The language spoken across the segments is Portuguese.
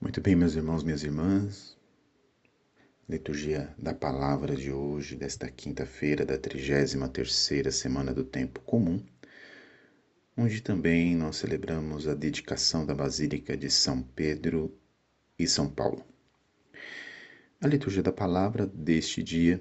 Muito bem, meus irmãos, minhas irmãs. Liturgia da palavra de hoje, desta quinta-feira da 33ª semana do tempo comum, onde também nós celebramos a dedicação da Basílica de São Pedro e São Paulo. A liturgia da palavra deste dia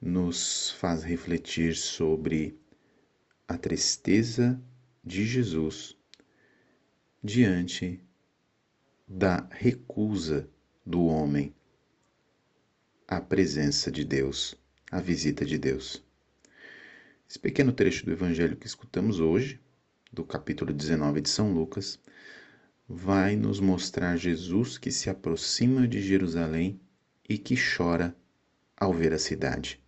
nos faz refletir sobre a tristeza de Jesus diante da recusa do homem à presença de Deus, à visita de Deus. Esse pequeno trecho do evangelho que escutamos hoje, do capítulo 19 de São Lucas, vai nos mostrar Jesus que se aproxima de Jerusalém e que chora ao ver a cidade.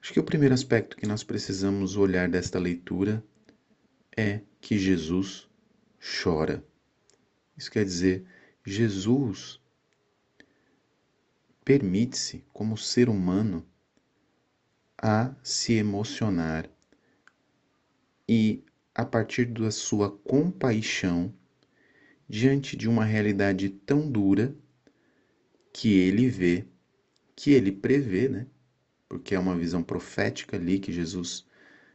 Acho que o primeiro aspecto que nós precisamos olhar desta leitura é que Jesus chora. Isso quer dizer, Jesus permite-se, como ser humano, a se emocionar e, a partir da sua compaixão, diante de uma realidade tão dura que ele vê, que ele prevê, né? Porque é uma visão profética ali que Jesus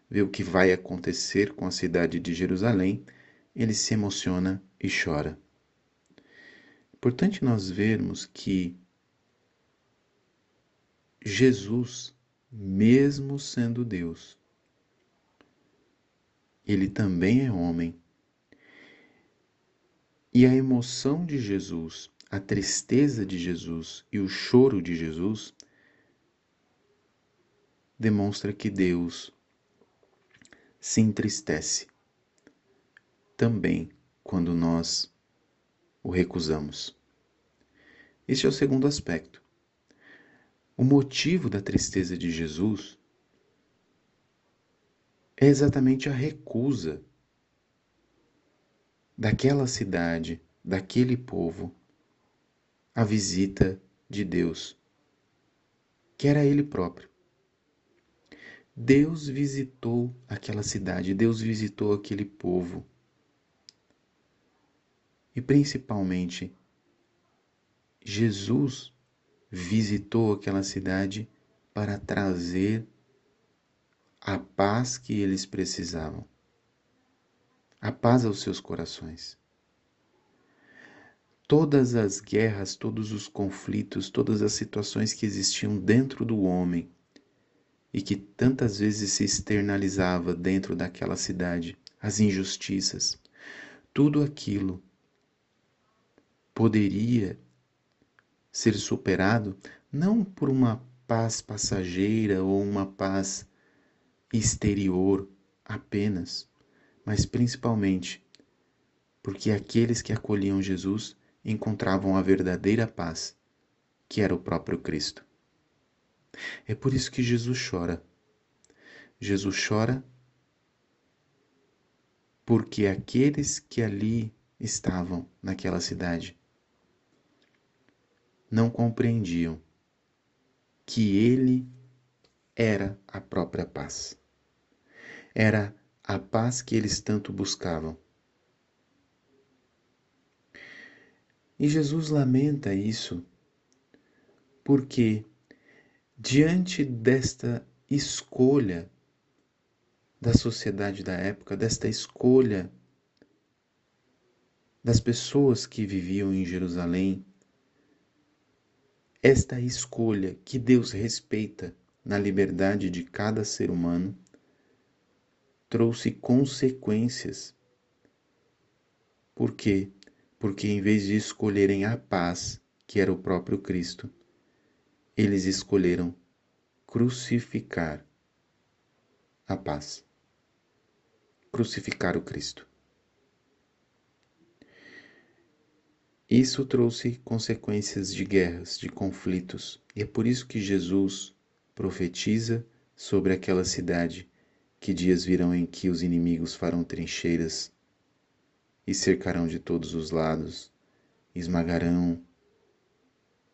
vê o que vai acontecer com a cidade de Jerusalém, ele se emociona e chora. Importante nós vermos que Jesus, mesmo sendo Deus, ele também é homem. E a emoção de Jesus, a tristeza de Jesus e o choro de Jesus demonstra que Deus se entristece também quando nós o recusamos. Este é o segundo aspecto. O motivo da tristeza de Jesus é exatamente a recusa daquela cidade, daquele povo, a visita de Deus, que era Ele próprio. Deus visitou aquela cidade, Deus visitou aquele povo e principalmente, Jesus visitou aquela cidade para trazer a paz que eles precisavam, a paz aos seus corações. Todas as guerras, todos os conflitos, todas as situações que existiam dentro do homem e que tantas vezes se externalizava dentro daquela cidade, as injustiças, tudo aquilo poderia ser superado não por uma paz passageira ou uma paz exterior apenas, mas principalmente porque aqueles que acolhiam Jesus encontravam a verdadeira paz, que era o próprio Cristo. É por isso que Jesus chora. Jesus chora porque aqueles que ali estavam naquela cidade não compreendiam que ele era a própria paz. Era a paz que eles tanto buscavam. E Jesus lamenta isso porque, diante desta escolha da sociedade da época, desta escolha das pessoas que viviam em Jerusalém, esta escolha que Deus respeita na liberdade de cada ser humano trouxe consequências. Por quê? Porque em vez de escolherem a paz, que era o próprio Cristo, eles escolheram crucificar a paz. Crucificar o Cristo. Isso trouxe consequências de guerras, de conflitos, e é por isso que Jesus profetiza sobre aquela cidade que dias virão em que os inimigos farão trincheiras e cercarão de todos os lados, esmagarão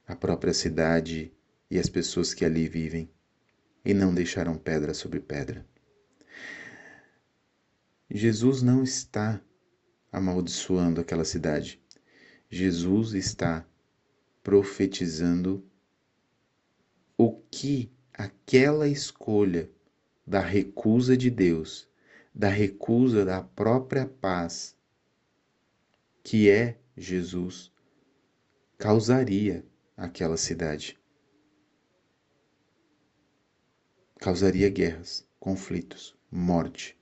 a própria cidade e as pessoas que ali vivem, e não deixarão pedra sobre pedra. Jesus não está amaldiçoando aquela cidade. Jesus está profetizando o que aquela escolha da recusa de Deus, da recusa da própria paz, que é Jesus, causaria àquela cidade. Causaria guerras, conflitos, morte.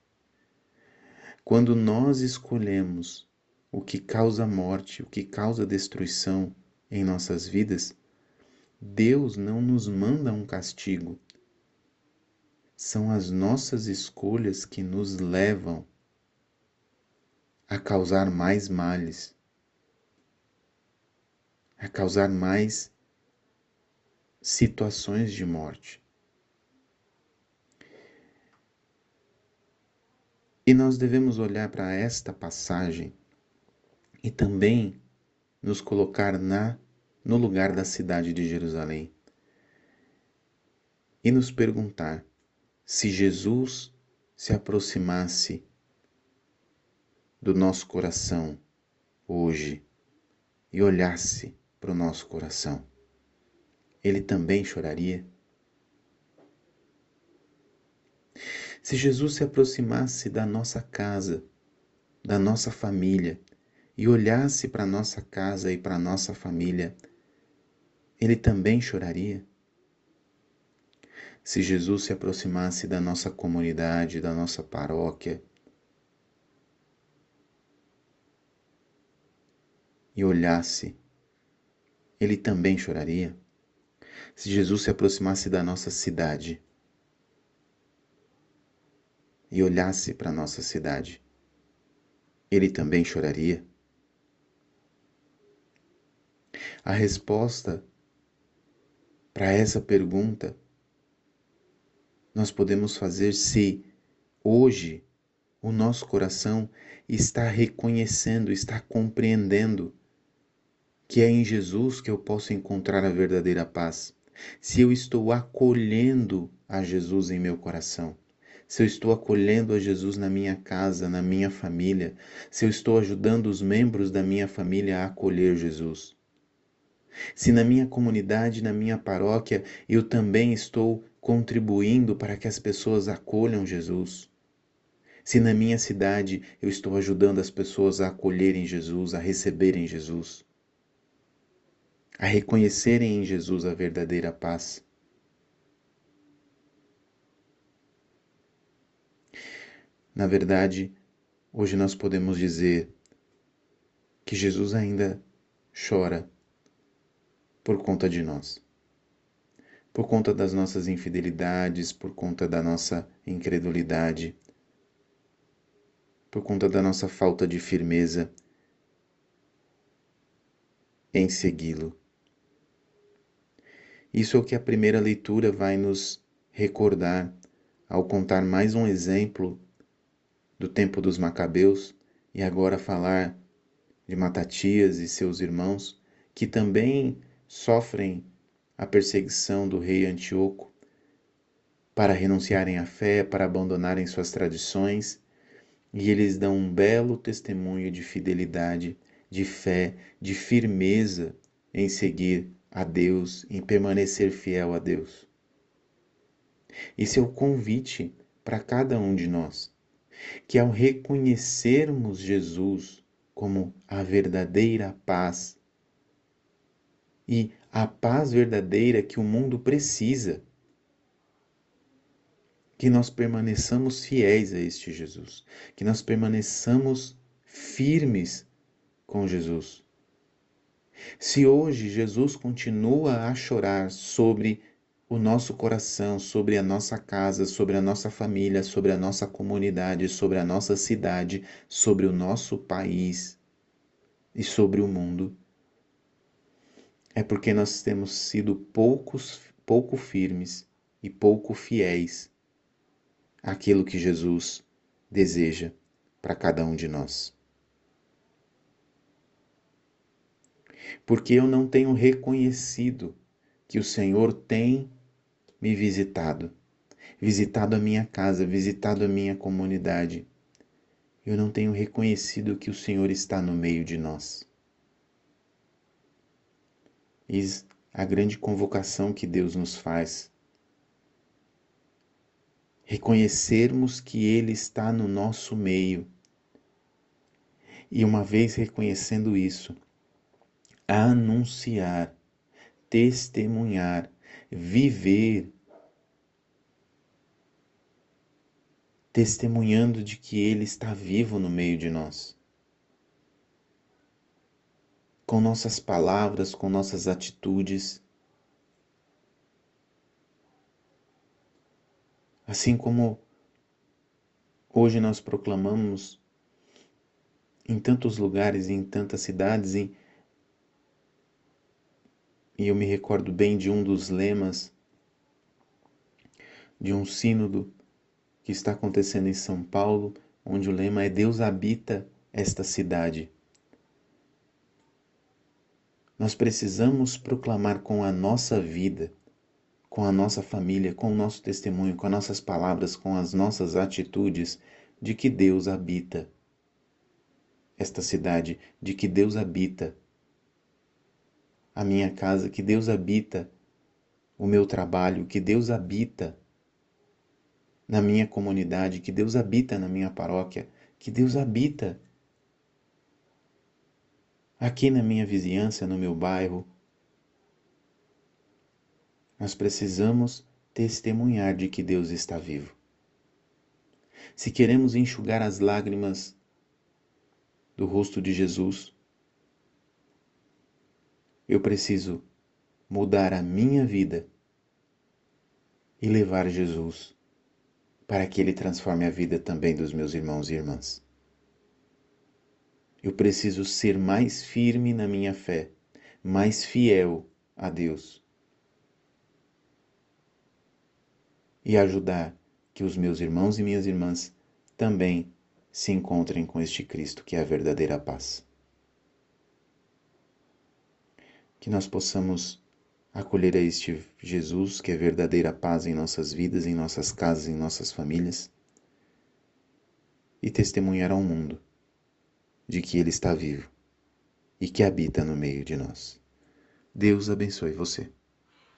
Quando nós escolhemos o que causa morte, o que causa destruição em nossas vidas, Deus não nos manda um castigo. São as nossas escolhas que nos levam a causar mais males, a causar mais situações de morte. E nós devemos olhar para esta passagem e também nos colocar na no lugar da cidade de Jerusalém e nos perguntar se Jesus se aproximasse do nosso coração hoje e olhasse para o nosso coração, ele também choraria? Se Jesus se aproximasse da nossa casa, da nossa família, e olhasse para nossa casa e para nossa família, ele também choraria? Se Jesus se aproximasse da nossa comunidade, da nossa paróquia, e olhasse, ele também choraria? Se Jesus se aproximasse da nossa cidade e olhasse para nossa cidade, ele também choraria? A resposta para essa pergunta nós podemos fazer se hoje o nosso coração está reconhecendo, está compreendendo que é em Jesus que eu posso encontrar a verdadeira paz. Se eu estou acolhendo a Jesus em meu coração, se eu estou acolhendo a Jesus na minha casa, na minha família, se eu estou ajudando os membros da minha família a acolher Jesus. Se na minha comunidade, na minha paróquia, eu também estou contribuindo para que as pessoas acolham Jesus. Se na minha cidade eu estou ajudando as pessoas a acolherem Jesus, a receberem Jesus, a reconhecerem em Jesus a verdadeira paz. Na verdade, hoje nós podemos dizer que Jesus ainda chora por conta de nós. Por conta das nossas infidelidades, por conta da nossa incredulidade, por conta da nossa falta de firmeza em segui-lo. Isso é o que a primeira leitura vai nos recordar ao contar mais um exemplo do tempo dos Macabeus e agora falar de Matatias e seus irmãos, que também sofrem a perseguição do rei Antíoco para renunciarem à fé, para abandonarem suas tradições, e eles dão um belo testemunho de fidelidade, de fé, de firmeza em seguir a Deus, em permanecer fiel a Deus. Esse é o convite para cada um de nós, que ao reconhecermos Jesus como a verdadeira paz, e a paz verdadeira que o mundo precisa. Que nós permaneçamos fiéis a este Jesus, que nós permaneçamos firmes com Jesus. Se hoje Jesus continua a chorar sobre o nosso coração, sobre a nossa casa, sobre a nossa família, sobre a nossa comunidade, sobre a nossa cidade, sobre o nosso país e sobre o mundo, é porque nós temos sido poucos, pouco firmes e pouco fiéis àquilo que Jesus deseja para cada um de nós. Porque eu não tenho reconhecido que o Senhor tem me visitado, visitado a minha casa, visitado a minha comunidade. eu não tenho reconhecido que o Senhor está no meio de nós. Eis a grande convocação que Deus nos faz. Reconhecermos que Ele está no nosso meio. E uma vez reconhecendo isso, anunciar, testemunhar, viver testemunhando de que Ele está vivo no meio de nós. Com nossas palavras, com nossas atitudes. Assim como hoje nós proclamamos em tantos lugares e em tantas cidades, e eu me recordo bem de um dos lemas de um sínodo que está acontecendo em São Paulo, onde o lema é Deus habita esta cidade. Nós precisamos proclamar com a nossa vida, com a nossa família, com o nosso testemunho, com as nossas palavras, com as nossas atitudes, de que Deus habita esta cidade, de que Deus habita a minha casa, que Deus habita o meu trabalho, que Deus habita na minha comunidade, que Deus habita na minha paróquia, que Deus habita aqui na minha vizinhança, no meu bairro. Nós precisamos testemunhar de que Deus está vivo. Se queremos enxugar as lágrimas do rosto de Jesus, eu preciso mudar a minha vida e levar Jesus para que Ele transforme a vida também dos meus irmãos e irmãs. Eu preciso ser mais firme na minha fé, mais fiel a Deus e ajudar que os meus irmãos e minhas irmãs também se encontrem com este Cristo que é a verdadeira paz. Que nós possamos acolher a este Jesus que é verdadeira paz em nossas vidas, em nossas casas, em nossas famílias e testemunhar ao mundo de que Ele está vivo e que habita no meio de nós. Deus abençoe você.